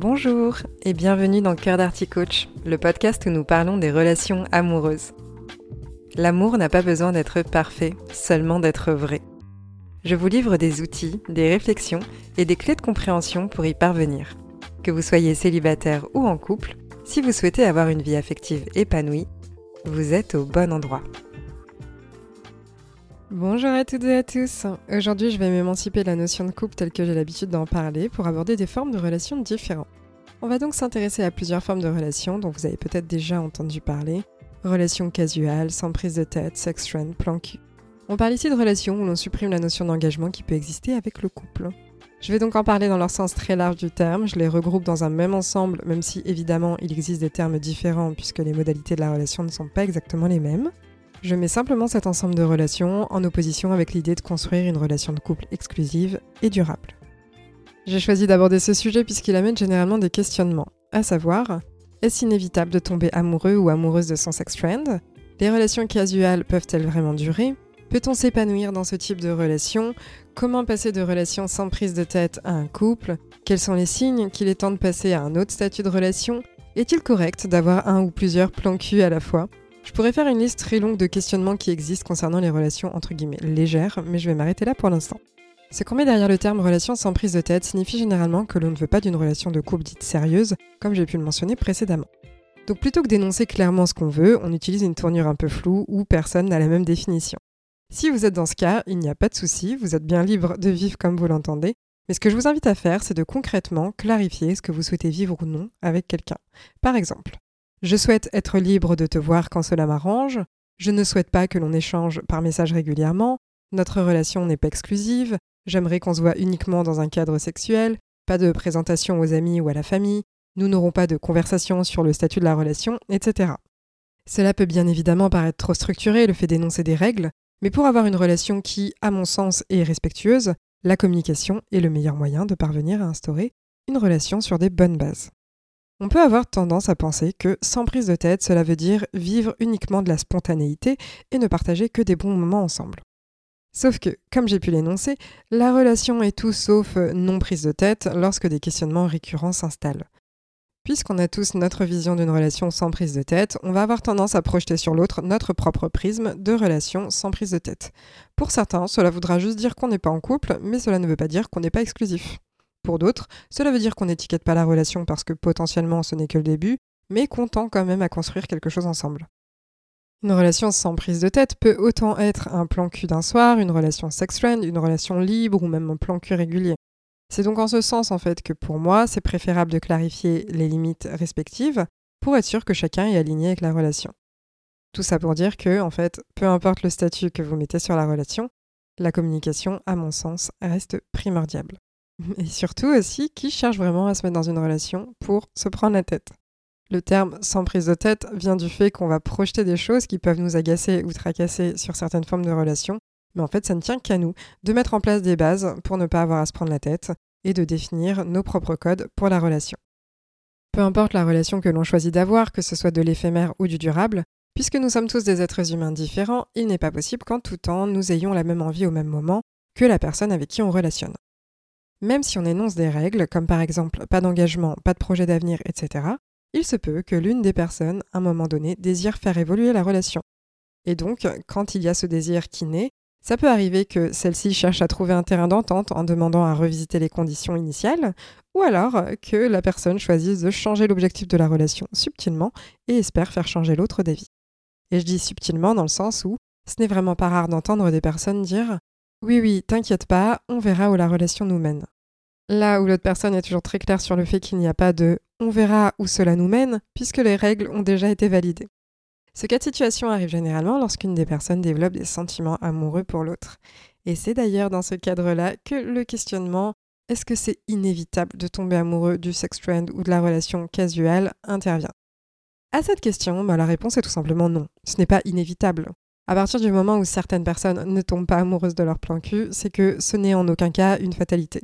Bonjour et bienvenue dans Cœur d'Arty Coach, le podcast où nous parlons des relations amoureuses. L'amour n'a pas besoin d'être parfait, seulement d'être vrai. Je vous livre des outils, des réflexions et des clés de compréhension pour y parvenir. Que vous soyez célibataire ou en couple, si vous souhaitez avoir une vie affective épanouie, vous êtes au bon endroit. Bonjour à toutes et à tous. Aujourd'hui, je vais m'émanciper de la notion de couple telle que j'ai l'habitude d'en parler pour aborder des formes de relations différentes. On va donc s'intéresser à plusieurs formes de relations dont vous avez peut-être déjà entendu parler. Relations casuales, sans prise de tête, sex friend, plan cul. On parle ici de relations où l'on supprime la notion d'engagement qui peut exister avec le couple. Je vais donc en parler dans leur sens très large du terme, je les regroupe dans un même ensemble, même si évidemment il existe des termes différents puisque les modalités de la relation ne sont pas exactement les mêmes. Je mets simplement cet ensemble de relations en opposition avec l'idée de construire une relation de couple exclusive et durable. J'ai choisi d'aborder ce sujet puisqu'il amène généralement des questionnements, à savoir, est-ce inévitable de tomber amoureux ou amoureuse de son sex friend? Les relations casuales peuvent-elles vraiment durer? Peut-on s'épanouir dans ce type de relation? Comment passer de relations sans prise de tête à un couple? Quels sont les signes qu'il est temps de passer à un autre statut de relation? Est-il correct d'avoir un ou plusieurs plans cul à la fois? Je pourrais faire une liste très longue de questionnements qui existent concernant les relations entre guillemets légères, mais je vais m'arrêter là pour l'instant. Ce qu'on met derrière le terme relation sans prise de tête signifie généralement que l'on ne veut pas d'une relation de couple dite sérieuse, comme j'ai pu le mentionner précédemment. Donc plutôt que d'énoncer clairement ce qu'on veut, on utilise une tournure un peu floue où personne n'a la même définition. Si vous êtes dans ce cas, il n'y a pas de souci, vous êtes bien libre de vivre comme vous l'entendez, mais ce que je vous invite à faire, c'est de concrètement clarifier ce que vous souhaitez vivre ou non avec quelqu'un. Par exemple, je souhaite être libre de te voir quand cela m'arrange. Je ne souhaite pas que l'on échange par message régulièrement. Notre relation n'est pas exclusive. J'aimerais qu'on se voit uniquement dans un cadre sexuel. Pas de présentation aux amis ou à la famille. Nous n'aurons pas de conversation sur le statut de la relation, etc. Cela peut bien évidemment paraître trop structuré, le fait d'énoncer des règles, mais pour avoir une relation qui, à mon sens, est respectueuse, la communication est le meilleur moyen de parvenir à instaurer une relation sur des bonnes bases. On peut avoir tendance à penser que sans prise de tête, cela veut dire vivre uniquement de la spontanéité et ne partager que des bons moments ensemble. Sauf que, comme j'ai pu l'énoncer, la relation est tout sauf non prise de tête lorsque des questionnements récurrents s'installent. Puisqu'on a tous notre vision d'une relation sans prise de tête, on va avoir tendance à projeter sur l'autre notre propre prisme de relation sans prise de tête. Pour certains, cela voudra juste dire qu'on n'est pas en couple, mais cela ne veut pas dire qu'on n'est pas exclusif. Pour d'autres, cela veut dire qu'on n'étiquette pas la relation parce que potentiellement ce n'est que le début, mais qu'on tend quand même à construire quelque chose ensemble. Une relation sans prise de tête peut autant être un plan cul d'un soir, une relation sex-friend, une relation libre ou même un plan cul régulier. C'est donc en ce sens en fait que pour moi, c'est préférable de clarifier les limites respectives pour être sûr que chacun est aligné avec la relation. Tout ça pour dire que, en fait, peu importe le statut que vous mettez sur la relation, la communication, à mon sens, reste primordiale. Et surtout aussi, qui cherche vraiment à se mettre dans une relation pour se prendre la tête. Le terme sans prise de tête vient du fait qu'on va projeter des choses qui peuvent nous agacer ou tracasser sur certaines formes de relations, mais en fait ça ne tient qu'à nous de mettre en place des bases pour ne pas avoir à se prendre la tête et de définir nos propres codes pour la relation. Peu importe la relation que l'on choisit d'avoir, que ce soit de l'éphémère ou du durable, puisque nous sommes tous des êtres humains différents, il n'est pas possible qu'en tout temps nous ayons la même envie au même moment que la personne avec qui on relationne. Même si on énonce des règles, comme par exemple pas d'engagement, pas de projet d'avenir, etc., il se peut que l'une des personnes, à un moment donné, désire faire évoluer la relation. Et donc, quand il y a ce désir qui naît, ça peut arriver que celle-ci cherche à trouver un terrain d'entente en demandant à revisiter les conditions initiales, ou alors que la personne choisisse de changer l'objectif de la relation subtilement et espère faire changer l'autre d'avis. Et je dis subtilement dans le sens où ce n'est vraiment pas rare d'entendre des personnes dire oui, oui, t'inquiète pas, on verra où la relation nous mène. Là où l'autre personne est toujours très claire sur le fait qu'il n'y a pas de on verra où cela nous mène, puisque les règles ont déjà été validées. Ce cas de situation arrive généralement lorsqu'une des personnes développe des sentiments amoureux pour l'autre. Et c'est d'ailleurs dans ce cadre-là que le questionnement est-ce que c'est inévitable de tomber amoureux du sex friend ou de la relation casuelle intervient. À cette question, bah, la réponse est tout simplement non. Ce n'est pas inévitable. À partir du moment où certaines personnes ne tombent pas amoureuses de leur plan cul, c'est que ce n'est en aucun cas une fatalité.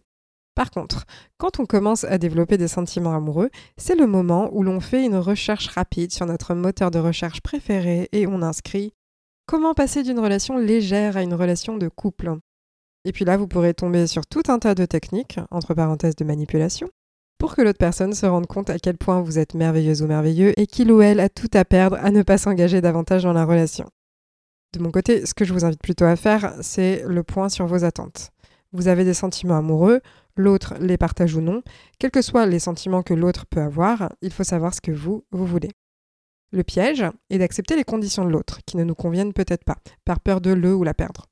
Par contre, quand on commence à développer des sentiments amoureux, c'est le moment où l'on fait une recherche rapide sur notre moteur de recherche préféré et on inscrit comment passer d'une relation légère à une relation de couple? Et puis là, vous pourrez tomber sur tout un tas de techniques, entre parenthèses de manipulation, pour que l'autre personne se rende compte à quel point vous êtes merveilleuse ou merveilleux et qu'il ou elle a tout à perdre à ne pas s'engager davantage dans la relation. De mon côté, ce que je vous invite plutôt à faire, c'est le point sur vos attentes. Vous avez des sentiments amoureux, l'autre les partage ou non, quels que soient les sentiments que l'autre peut avoir, il faut savoir ce que vous, vous voulez. Le piège est d'accepter les conditions de l'autre, qui ne nous conviennent peut-être pas, par peur de le ou la perdre.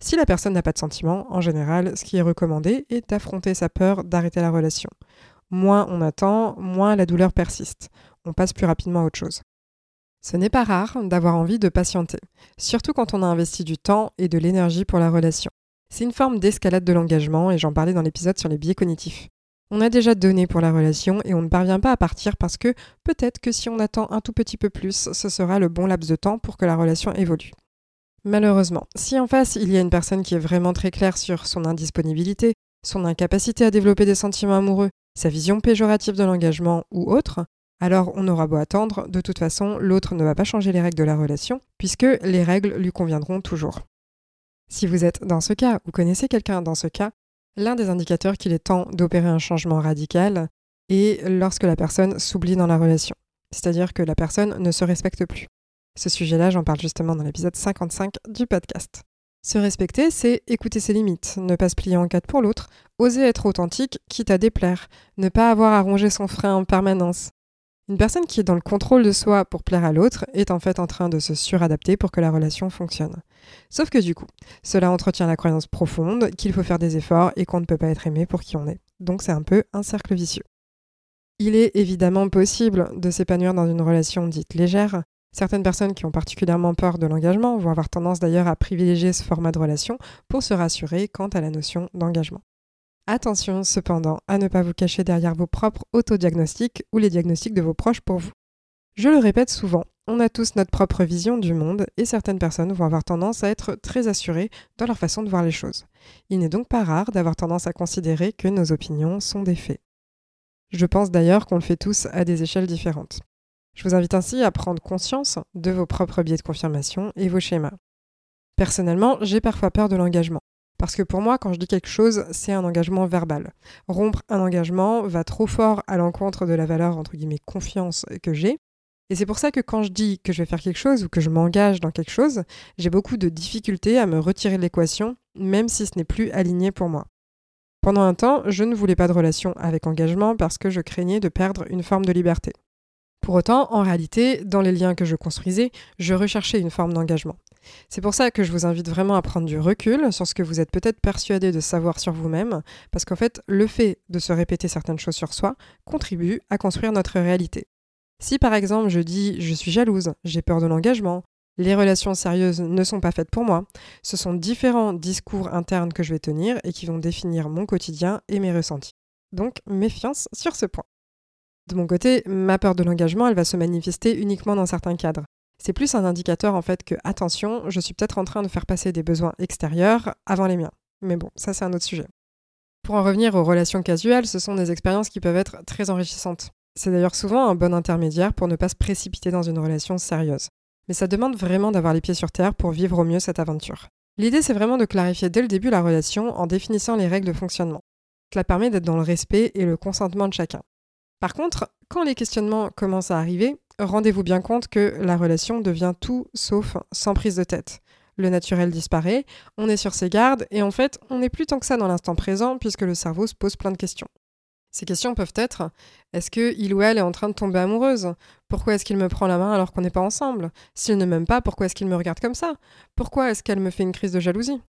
Si la personne n'a pas de sentiments, en général, ce qui est recommandé est d'affronter sa peur d'arrêter la relation. Moins on attend, moins la douleur persiste. On passe plus rapidement à autre chose. Ce n'est pas rare d'avoir envie de patienter, surtout quand on a investi du temps et de l'énergie pour la relation. C'est une forme d'escalade de l'engagement et j'en parlais dans l'épisode sur les biais cognitifs. On a déjà donné pour la relation et on ne parvient pas à partir parce que peut-être que si on attend un tout petit peu plus, ce sera le bon laps de temps pour que la relation évolue. Malheureusement, si en face il y a une personne qui est vraiment très claire sur son indisponibilité, son incapacité à développer des sentiments amoureux, sa vision péjorative de l'engagement ou autre, alors on aura beau attendre, de toute façon l'autre ne va pas changer les règles de la relation, puisque les règles lui conviendront toujours. Si vous êtes dans ce cas ou connaissez quelqu'un dans ce cas, l'un des indicateurs qu'il est temps d'opérer un changement radical est lorsque la personne s'oublie dans la relation, c'est-à-dire que la personne ne se respecte plus. Ce sujet-là, j'en parle justement dans l'épisode 55 du podcast. Se respecter, c'est écouter ses limites, ne pas se plier en quatre pour l'autre, oser être authentique, quitte à déplaire, ne pas avoir à ronger son frein en permanence, une personne qui est dans le contrôle de soi pour plaire à l'autre est en fait en train de se suradapter pour que la relation fonctionne. Sauf que du coup, cela entretient la croyance profonde qu'il faut faire des efforts et qu'on ne peut pas être aimé pour qui on est. Donc c'est un peu un cercle vicieux. Il est évidemment possible de s'épanouir dans une relation dite légère. Certaines personnes qui ont particulièrement peur de l'engagement vont avoir tendance d'ailleurs à privilégier ce format de relation pour se rassurer quant à la notion d'engagement. Attention cependant à ne pas vous cacher derrière vos propres autodiagnostics ou les diagnostics de vos proches pour vous. Je le répète souvent, on a tous notre propre vision du monde et certaines personnes vont avoir tendance à être très assurées dans leur façon de voir les choses. Il n'est donc pas rare d'avoir tendance à considérer que nos opinions sont des faits. Je pense d'ailleurs qu'on le fait tous à des échelles différentes. Je vous invite ainsi à prendre conscience de vos propres biais de confirmation et vos schémas. Personnellement, j'ai parfois peur de l'engagement. Parce que pour moi, quand je dis quelque chose, c'est un engagement verbal. Rompre un engagement va trop fort à l'encontre de la valeur, entre guillemets, confiance que j'ai. Et c'est pour ça que quand je dis que je vais faire quelque chose ou que je m'engage dans quelque chose, j'ai beaucoup de difficultés à me retirer de l'équation, même si ce n'est plus aligné pour moi. Pendant un temps, je ne voulais pas de relation avec engagement parce que je craignais de perdre une forme de liberté. Pour autant, en réalité, dans les liens que je construisais, je recherchais une forme d'engagement. C'est pour ça que je vous invite vraiment à prendre du recul sur ce que vous êtes peut-être persuadé de savoir sur vous-même, parce qu'en fait, le fait de se répéter certaines choses sur soi contribue à construire notre réalité. Si par exemple je dis je suis jalouse, j'ai peur de l'engagement, les relations sérieuses ne sont pas faites pour moi, ce sont différents discours internes que je vais tenir et qui vont définir mon quotidien et mes ressentis. Donc méfiance sur ce point. De mon côté, ma peur de l'engagement, elle va se manifester uniquement dans certains cadres. C'est plus un indicateur en fait que, attention, je suis peut-être en train de faire passer des besoins extérieurs avant les miens. Mais bon, ça c'est un autre sujet. Pour en revenir aux relations casuelles, ce sont des expériences qui peuvent être très enrichissantes. C'est d'ailleurs souvent un bon intermédiaire pour ne pas se précipiter dans une relation sérieuse. Mais ça demande vraiment d'avoir les pieds sur terre pour vivre au mieux cette aventure. L'idée c'est vraiment de clarifier dès le début la relation en définissant les règles de fonctionnement. Cela permet d'être dans le respect et le consentement de chacun. Par contre, quand les questionnements commencent à arriver, rendez-vous bien compte que la relation devient tout sauf sans prise de tête. Le naturel disparaît, on est sur ses gardes et en fait, on n'est plus tant que ça dans l'instant présent puisque le cerveau se pose plein de questions. Ces questions peuvent être est-ce que il ou elle est en train de tomber amoureuse? Pourquoi est-ce qu'il me prend la main alors qu'on n'est pas ensemble? S'il ne m'aime pas, pourquoi est-ce qu'il me regarde comme ça? Pourquoi est-ce qu'elle me fait une crise de jalousie?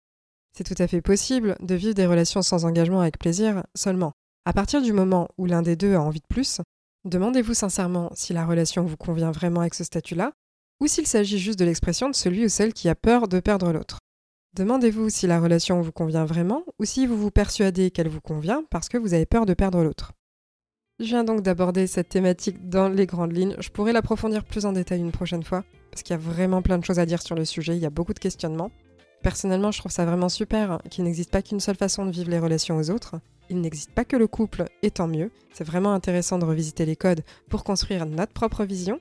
C'est tout à fait possible de vivre des relations sans engagement avec plaisir seulement. À partir du moment où l'un des deux a envie de plus, Demandez-vous sincèrement si la relation vous convient vraiment avec ce statut-là, ou s'il s'agit juste de l'expression de celui ou celle qui a peur de perdre l'autre. Demandez-vous si la relation vous convient vraiment, ou si vous vous persuadez qu'elle vous convient parce que vous avez peur de perdre l'autre. Je viens donc d'aborder cette thématique dans les grandes lignes. Je pourrais l'approfondir plus en détail une prochaine fois, parce qu'il y a vraiment plein de choses à dire sur le sujet, il y a beaucoup de questionnements. Personnellement, je trouve ça vraiment super qu'il n'existe pas qu'une seule façon de vivre les relations aux autres, il n'existe pas que le couple, et tant mieux. C'est vraiment intéressant de revisiter les codes pour construire notre propre vision.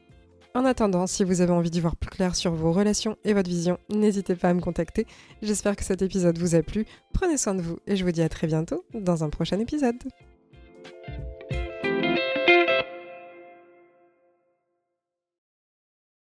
En attendant, si vous avez envie d'y voir plus clair sur vos relations et votre vision, n'hésitez pas à me contacter. J'espère que cet épisode vous a plu. Prenez soin de vous et je vous dis à très bientôt dans un prochain épisode.